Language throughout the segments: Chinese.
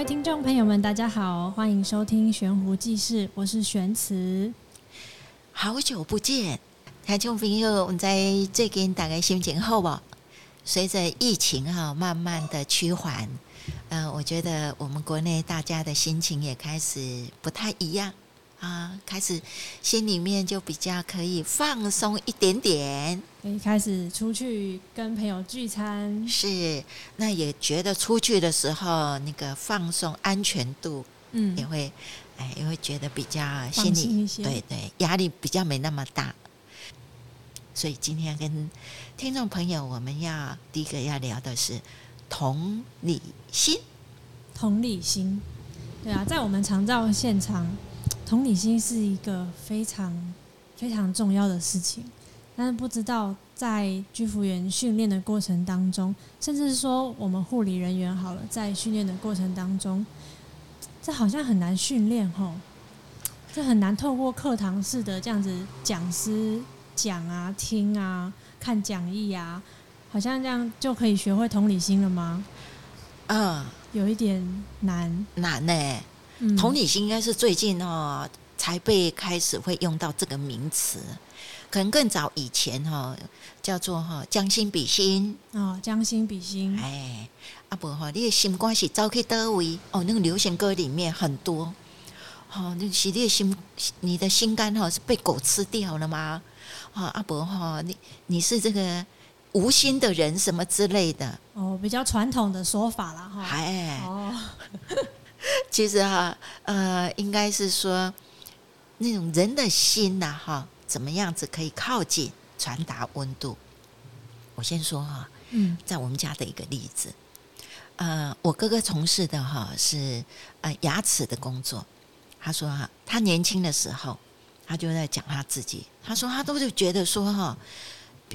位听众朋友们，大家好，欢迎收听《悬壶济世》，我是玄慈。好久不见，台中朋友，我们在最近大概心情好不？随着疫情哈慢慢的趋缓，嗯、呃，我觉得我们国内大家的心情也开始不太一样。啊，开始心里面就比较可以放松一点点，可以开始出去跟朋友聚餐。是，那也觉得出去的时候那个放松安全度，嗯，也会，哎，也会觉得比较心里对对压力比较没那么大。所以今天跟听众朋友，我们要第一个要聊的是同理心。同理心，对啊，在我们长照现场。同理心是一个非常非常重要的事情，但是不知道在居服员训练的过程当中，甚至是说我们护理人员好了，在训练的过程当中，这好像很难训练吼，这很难透过课堂式的这样子讲师讲啊、听啊、看讲义啊，好像这样就可以学会同理心了吗？嗯，有一点难，难呢、欸。同理心应该是最近哦才被开始会用到这个名词，可能更早以前哈叫做哈将心比心哦，将心比心。哎，阿伯哈，你的心关系早去得位哦，那个流行歌里面很多，哦，那是你的心，你的心肝哈是被狗吃掉了吗？啊，阿伯哈，你你是这个无心的人什么之类的哦，比较传统的说法了哈。哎哦。其实哈，呃，应该是说那种人的心呐，哈，怎么样子可以靠近、传达温度？我先说哈，嗯，在我们家的一个例子，呃，我哥哥从事的哈是呃牙齿的工作。他说哈，他年轻的时候，他就在讲他自己。他说他都是觉得说哈，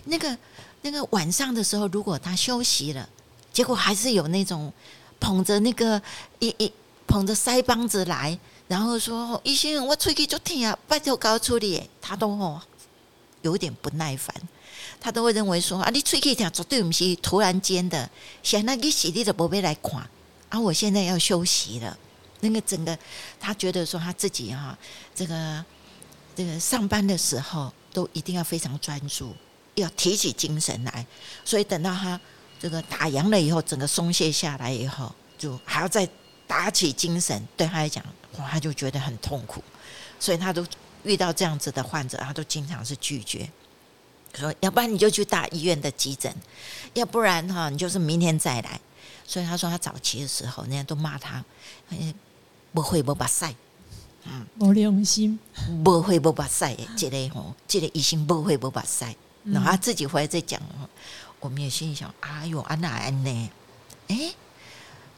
那个那个晚上的时候，如果他休息了，结果还是有那种捧着那个一一。捧着腮帮子来，然后说：“医生，我出去就疼啊，拜托搞处理。”他都哦有点不耐烦，他都会认为说：“啊，你喙齿疼绝对不是突然间的，现在你洗你的宝贝来看啊！我现在要休息了。”那个整个他觉得说他自己哈，这个这个上班的时候都一定要非常专注，要提起精神来。所以等到他这个打烊了以后，整个松懈下来以后，就还要再。打起精神，对他来讲，哇，他就觉得很痛苦，所以他都遇到这样子的患者，他都经常是拒绝，说要不然你就去大医院的急诊，要不然哈，你就是明天再来。所以他说他早期的时候，人家都骂他，不会不把赛，嗯，没良心，不会不把赛，这个吼，这个医生不会不把赛，然后他自己回来再讲，我们也心里想，哎呦，安娜安呢？哎，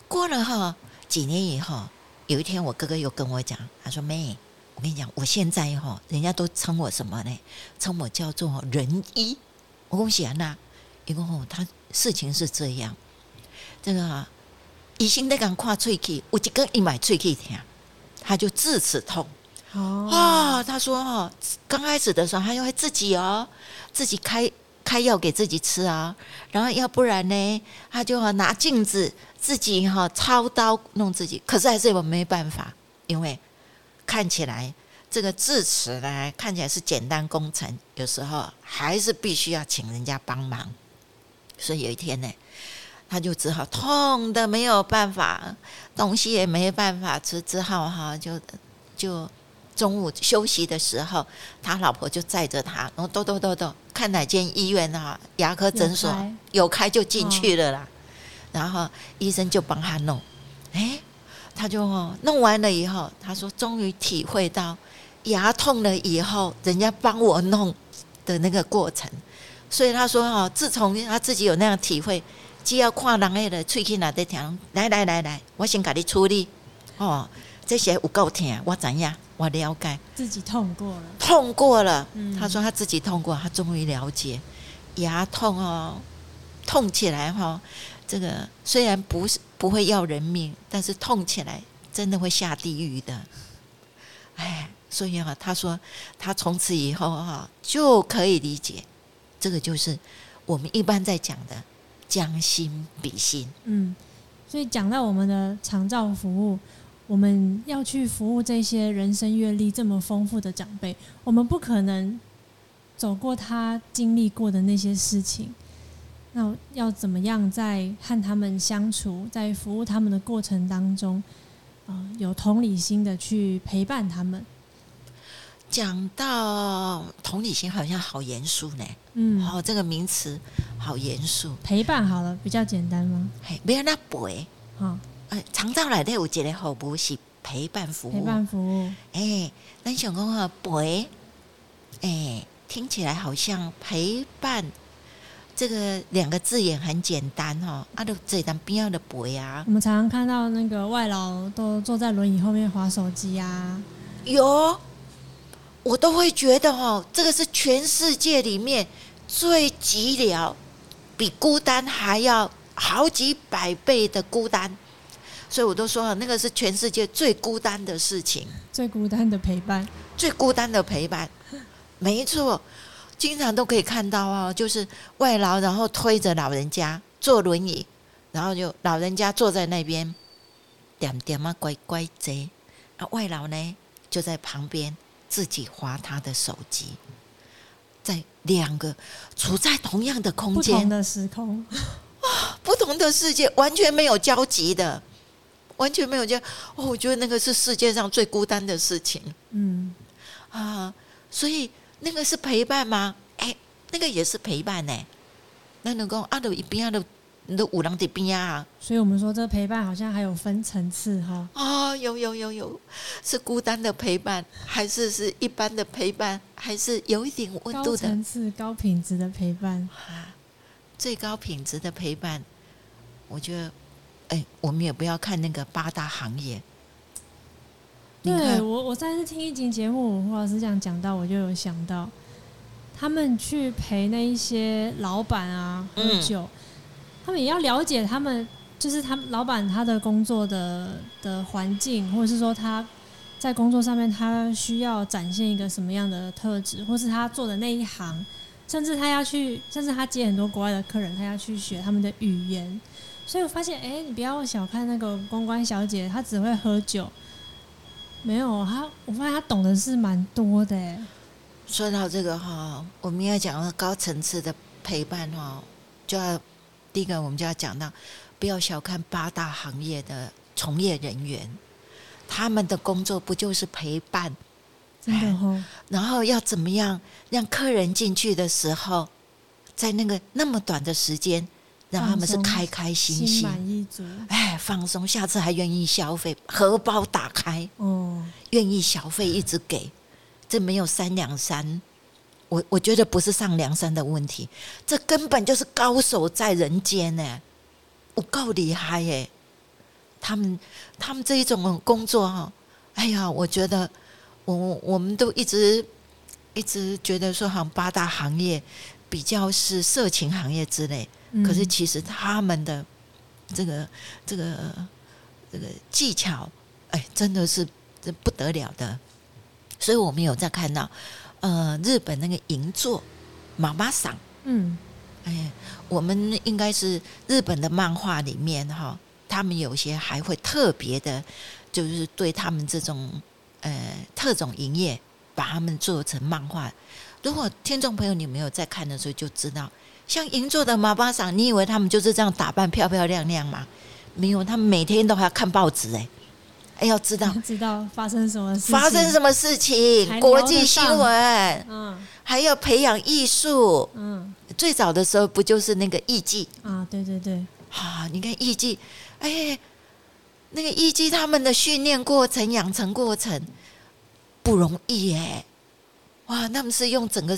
过了哈。几年以后，有一天我哥哥又跟我讲，他说：“妹，我跟你讲，我现在哈，人家都称我什么呢？称我叫做仁医。我恭喜啊，那因为吼，他事情是这样，这个医生在讲跨喙齿，我就跟一买喙齿疼，他就智齿痛。哦，哦，他说哈，刚开始的时候，他又会自己哦，自己开开药给自己吃啊，然后要不然呢，他就拿镜子。”自己哈操刀弄自己，可是还是我没办法，因为看起来这个智齿呢，看起来是简单工程，有时候还是必须要请人家帮忙。所以有一天呢，他就只好痛的没有办法，东西也没办法吃，只好哈就就中午休息的时候，他老婆就载着他，然后兜兜兜兜看哪间医院啊牙科诊所有开，就进去了啦。哦然后医生就帮他弄，哎，他就弄完了以后，他说终于体会到牙痛了以后，人家帮我弄的那个过程。所以他说哈，自从他自己有那样体会，既要跨人类的喙齿哪在疼，来来来来，我先给你处理。哦，这些有够疼，我怎样？我了解，自己痛过了，痛过了。他说他自己痛过，他终于了解牙痛哦，痛起来哈。这个虽然不是不会要人命，但是痛起来真的会下地狱的。哎，所以啊，他说他从此以后哈就可以理解，这个就是我们一般在讲的将心比心。嗯，所以讲到我们的长照服务，我们要去服务这些人生阅历这么丰富的长辈，我们不可能走过他经历过的那些事情。那要怎么样在和他们相处，在服务他们的过程当中，啊，有同理心的去陪伴他们？讲到同理心，好像好严肃呢。嗯，好，这个名词好严肃。陪伴好了，比较简单吗？嘿，没有那陪。好，呃，长照来的有一个服务是陪伴服务。陪伴服务。哎，咱想讲啊陪，哎，听起来好像陪伴这个两个字眼很简单哈。啊，都这当边要的陪啊。我们常常看到那个外劳都坐在轮椅后面划手机啊。有。我都会觉得哦，这个是全世界里面最寂寥，比孤单还要好几百倍的孤单，所以我都说了，那个是全世界最孤单的事情，最孤单的陪伴，最孤单的陪伴，没错，经常都可以看到啊，就是外劳然后推着老人家坐轮椅，然后就老人家坐在那边，点点啊乖乖贼，啊外劳呢就在旁边。自己划他的手机，在两个处在同样的空间、不同的时空。啊，不同的世界，完全没有交集的，完全没有交。哦，我觉得那个是世界上最孤单的事情。嗯啊，所以那个是陪伴吗？哎，那个也是陪伴呢。那能够阿都一边阿都。你的五郎的边啊，所以我们说这陪伴好像还有分层次哈。哦，有有有有，是孤单的陪伴，还是是一般的陪伴，还是有一点温度的层次、高品质的陪伴啊？最高品质的陪伴，我觉得，哎，我们也不要看那个八大行业。对我，我上次听一集节目，胡老师这样讲到，我就有想到，他们去陪那一些老板啊喝酒。嗯他们也要了解他们，就是他们老板他的工作的的环境，或者是说他在工作上面他需要展现一个什么样的特质，或是他做的那一行，甚至他要去，甚至他接很多国外的客人，他要去学他们的语言。所以我发现，哎，你不要小看那个公关小姐，她只会喝酒，没有她，我发现她懂的是蛮多的。哎，说到这个哈，我们要讲高层次的陪伴哈，就要。第一个，我们就要讲到，不要小看八大行业的从业人员，他们的工作不就是陪伴？真的哦。然后要怎么样让客人进去的时候，在那个那么短的时间，让他们是开开心心、心满意足，哎，放松，下次还愿意消费，荷包打开，哦，愿意消费一直给，这没有三两三。我我觉得不是上梁山的问题，这根本就是高手在人间呢，我够厉害耶！他们他们这一种工作哈，哎呀，我觉得我我们都一直一直觉得说，好像八大行业比较是色情行业之类，嗯、可是其实他们的这个这个这个技巧，哎，真的是这不得了的，所以我们有在看到。呃，日本那个银座妈妈桑，嗯，哎，我们应该是日本的漫画里面哈，他们有些还会特别的，就是对他们这种呃特种营业，把他们做成漫画。如果听众朋友你没有在看的时候，就知道，像银座的马巴桑，你以为他们就是这样打扮漂漂亮亮吗？没有，他们每天都还要看报纸哎。哎，要知道。知道发生什么事情，发生什么事情，国际新闻，嗯，还要培养艺术，嗯，最早的时候不就是那个艺伎啊？对对对，啊，你看艺伎，哎，那个艺伎他们的训练过程、养成过程不容易哎，哇，他们是用整个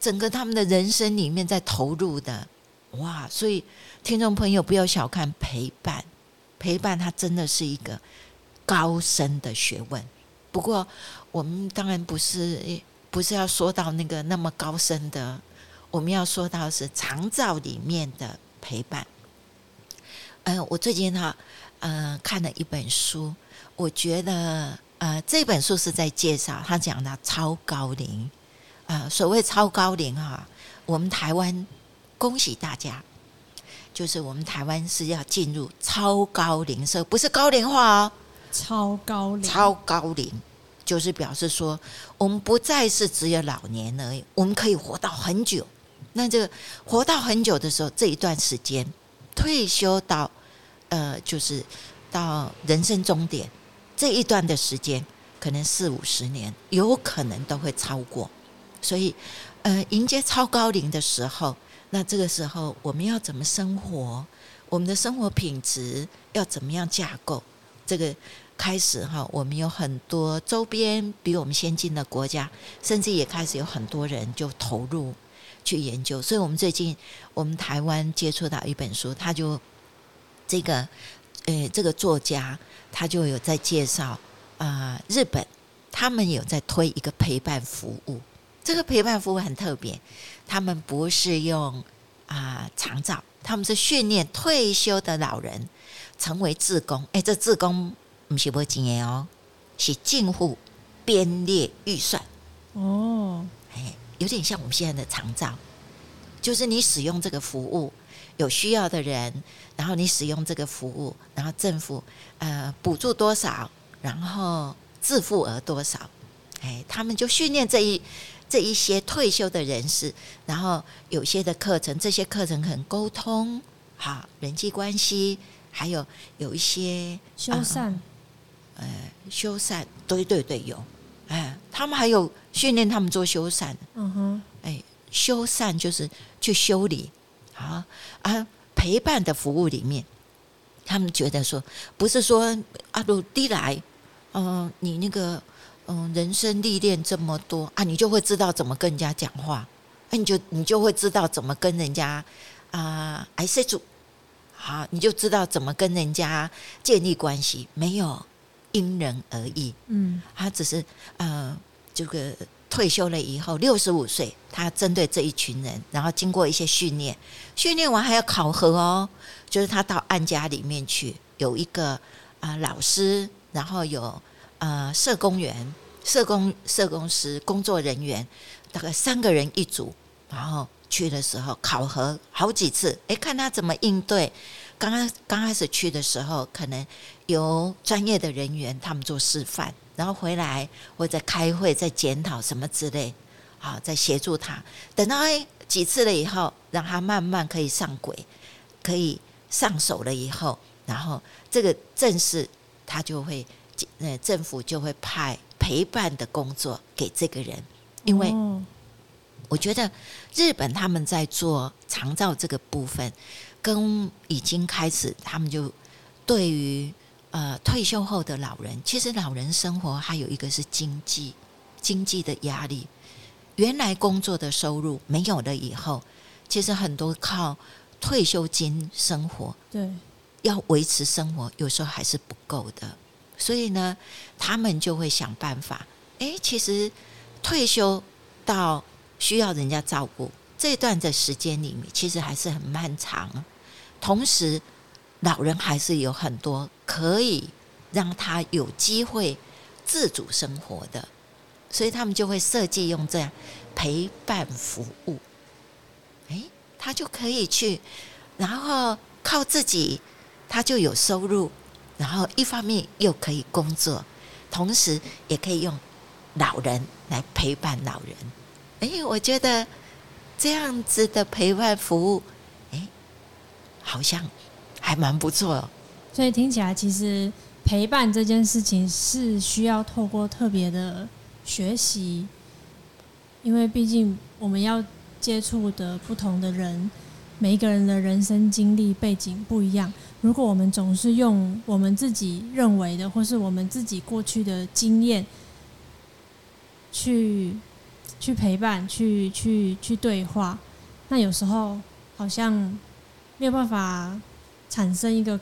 整个他们的人生里面在投入的，哇，所以听众朋友不要小看陪伴，陪伴它真的是一个。高深的学问，不过我们当然不是不是要说到那个那么高深的，我们要说到是长照里面的陪伴。嗯、我最近哈呃看了一本书，我觉得呃这本书是在介绍他讲的超高龄啊、呃，所谓超高龄哈，我们台湾恭喜大家，就是我们台湾是要进入超高龄社，不是高龄化哦，超高龄，超高龄，就是表示说，我们不再是只有老年而已，我们可以活到很久。那这个活到很久的时候，这一段时间退休到呃，就是到人生终点这一段的时间，可能四五十年，有可能都会超过。所以，呃，迎接超高龄的时候，那这个时候我们要怎么生活？我们的生活品质要怎么样架构？这个开始哈，我们有很多周边比我们先进的国家，甚至也开始有很多人就投入。去研究，所以我们最近我们台湾接触到一本书，他就这个呃，这个作家他就有在介绍啊、呃，日本他们有在推一个陪伴服务，这个陪伴服务很特别，他们不是用啊、呃、长照，他们是训练退休的老人成为志工，哎，这志工不是没钱哦，是近乎编列预算。哦，哎。有点像我们现在的长照，就是你使用这个服务，有需要的人，然后你使用这个服务，然后政府呃补助多少，然后自付额多少，哎，他们就训练这一这一些退休的人士，然后有些的课程，这些课程很沟通，好人际关系，还有有一些修缮，呃，修缮，对对对，有。哎，他们还有训练他们做修缮，嗯哼，哎，修缮就是去修理啊啊，陪伴的服务里面，他们觉得说，不是说阿鲁迪来，嗯、呃，你那个嗯、呃，人生历练这么多啊，你就会知道怎么跟人家讲话，哎，你就你就会知道怎么跟人家啊，哎，塞住，好，你就知道怎么跟人家建立关系，没有。因人而异，嗯，他只是呃，这个退休了以后，六十五岁，他针对这一群人，然后经过一些训练，训练完还要考核哦，就是他到案家里面去，有一个啊、老师，然后有呃社工员、社工、社工师、工作人员，大概三个人一组，然后去的时候考核好几次，诶，看他怎么应对。刚刚刚开始去的时候，可能由专业的人员他们做示范，然后回来或者开会再检讨什么之类，好，再协助他。等到几次了以后，让他慢慢可以上轨，可以上手了以后，然后这个正式他就会，呃，政府就会派陪伴的工作给这个人，因为我觉得日本他们在做长照这个部分。跟已经开始，他们就对于呃退休后的老人，其实老人生活还有一个是经济经济的压力。原来工作的收入没有了以后，其实很多靠退休金生活，对，要维持生活有时候还是不够的。所以呢，他们就会想办法。诶，其实退休到需要人家照顾这段的时间里面，其实还是很漫长。同时，老人还是有很多可以让他有机会自主生活的，所以他们就会设计用这样陪伴服务。诶，他就可以去，然后靠自己，他就有收入，然后一方面又可以工作，同时也可以用老人来陪伴老人。诶，我觉得这样子的陪伴服务。好像还蛮不错，所以听起来其实陪伴这件事情是需要透过特别的学习，因为毕竟我们要接触的不同的人，每一个人的人生经历背景不一样。如果我们总是用我们自己认为的，或是我们自己过去的经验去去陪伴、去去去对话，那有时候好像。没有办法产生一个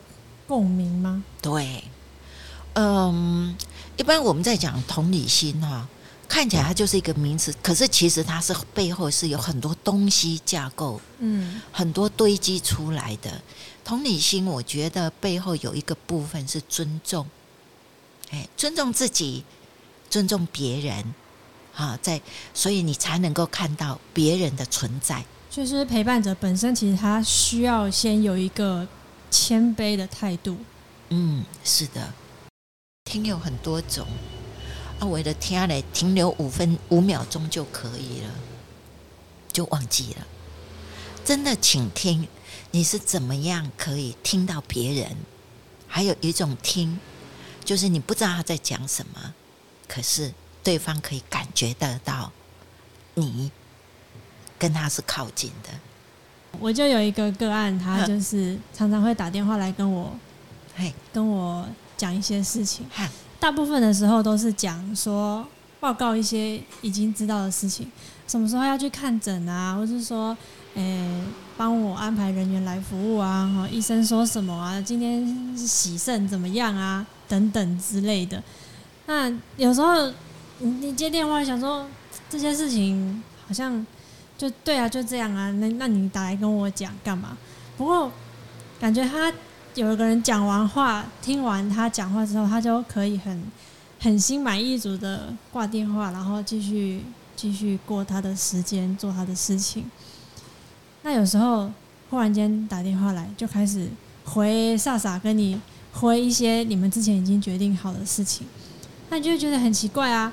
共鸣吗？对，嗯，一般我们在讲同理心哈，看起来它就是一个名词，可是其实它是背后是有很多东西架构，嗯，很多堆积出来的。同理心，我觉得背后有一个部分是尊重，哎，尊重自己，尊重别人，啊，在，所以你才能够看到别人的存在。就是陪伴者本身，其实他需要先有一个谦卑的态度。嗯，是的，听有很多种啊，我的天嘞，停留五分五秒钟就可以了，就忘记了。真的，请听，你是怎么样可以听到别人？还有一种听，就是你不知道他在讲什么，可是对方可以感觉得到你跟他是靠近的。我就有一个个案，他就是常常会打电话来跟我，嘿，跟我讲一些事情。大部分的时候都是讲说报告一些已经知道的事情，什么时候要去看诊啊，或是说。诶、欸，帮我安排人员来服务啊！哈，医生说什么啊？今天洗肾怎么样啊？等等之类的。那有时候你接电话想说这些事情好像就对啊，就这样啊。那那你打来跟我讲干嘛？不过感觉他有一个人讲完话，听完他讲话之后，他就可以很很心满意足的挂电话，然后继续继续过他的时间，做他的事情。那有时候忽然间打电话来，就开始回飒飒跟你回一些你们之前已经决定好的事情，那你就觉得很奇怪啊！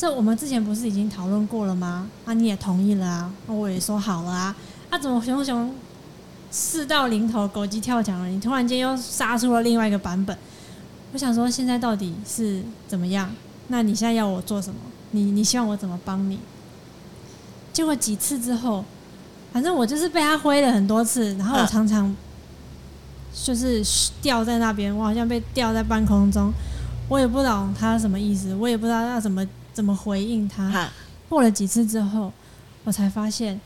这我们之前不是已经讨论过了吗？啊，你也同意了啊，那我也说好了啊，啊，怎么熊熊事到临头，狗急跳墙了？你突然间又杀出了另外一个版本，我想说现在到底是怎么样？那你现在要我做什么？你你希望我怎么帮你？结果几次之后。反正我就是被他挥了很多次，然后我常常就是掉在那边，我好像被吊在半空中，我也不懂他什么意思，我也不知道要怎么怎么回应他。过了几次之后，我才发现，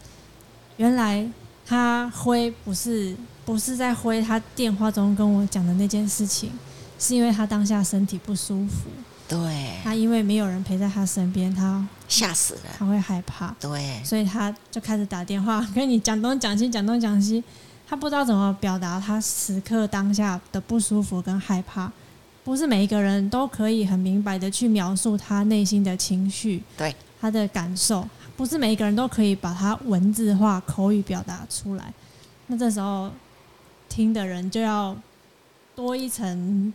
原来他挥不是不是在挥他电话中跟我讲的那件事情，是因为他当下身体不舒服。对，他因为没有人陪在他身边，他吓死了，他会害怕。对，所以他就开始打电话跟你讲东讲西，讲东讲西。他不知道怎么表达他此刻当下的不舒服跟害怕。不是每一个人都可以很明白的去描述他内心的情绪，对他的感受，不是每一个人都可以把他文字化、口语表达出来。那这时候听的人就要多一层。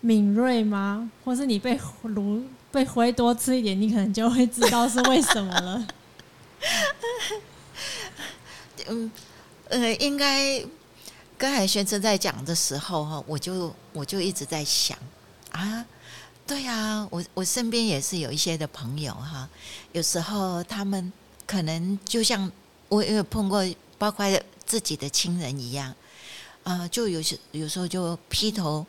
敏锐吗？或是你被炉被灰多吃一点，你可能就会知道是为什么了。嗯，呃，应该刚才轩真在讲的时候哈，我就我就一直在想啊，对啊，我我身边也是有一些的朋友哈，有时候他们可能就像我也有碰过，包括自己的亲人一样，啊，就有时有时候就劈头。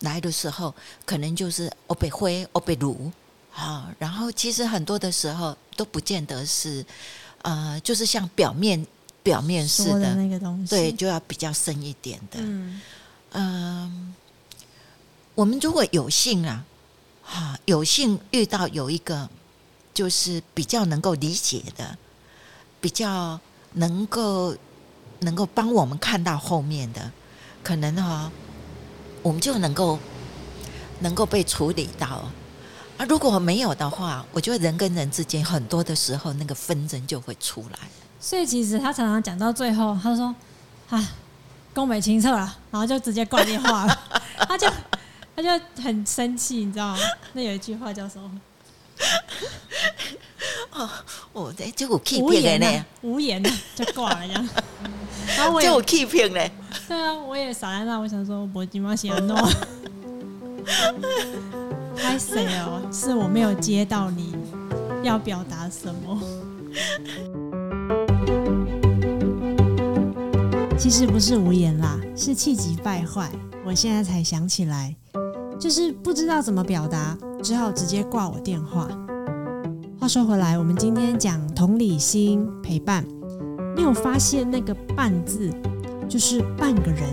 来的时候，可能就是我被灰，我被撸，啊，然后其实很多的时候都不见得是，呃，就是像表面表面式的，的那个东西，对，就要比较深一点的。嗯，呃，我们如果有幸啊，哈，有幸遇到有一个就是比较能够理解的，比较能够能够帮我们看到后面的，可能哈。我们就能够能够被处理到啊！如果没有的话，我觉得人跟人之间很多的时候，那个纷争就会出来。所以其实他常常讲到最后，他说：“啊，宫北清澈了。”然后就直接挂电话了。他就他就很生气，你知道吗？那有一句话叫什么？哦，我这就我 keep 无言的就挂了这样。然后我也 keep 呢。对啊，我也傻在那，我想说，我今晚写很多，太谁哦？是我没有接到你要表达什么？其实不是无言啦，是气急败坏。我现在才想起来，就是不知道怎么表达，只好直接挂我电话。话说回来，我们今天讲同理心陪伴，你有发现那个“伴”字？就是半个人，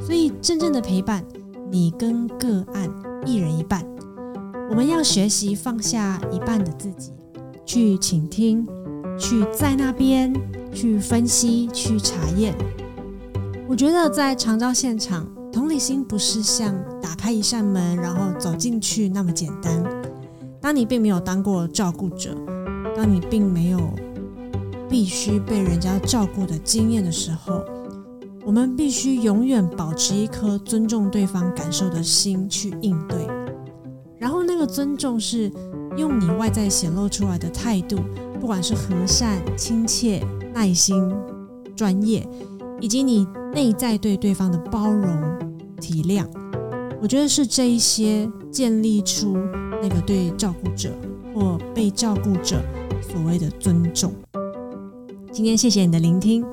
所以真正的陪伴，你跟个案一人一半。我们要学习放下一半的自己，去倾听，去在那边去分析，去查验。我觉得在长照现场，同理心不是像打开一扇门然后走进去那么简单。当你并没有当过照顾者，当你并没有必须被人家照顾的经验的时候，我们必须永远保持一颗尊重对方感受的心去应对。然后，那个尊重是用你外在显露出来的态度，不管是和善、亲切、耐心、专业，以及你内在对对方的包容、体谅，我觉得是这一些建立出那个对照顾者或被照顾者所谓的尊重。今天谢谢你的聆听，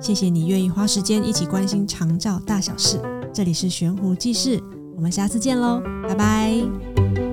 谢谢你愿意花时间一起关心长照大小事。这里是悬壶济世，我们下次见喽，拜拜。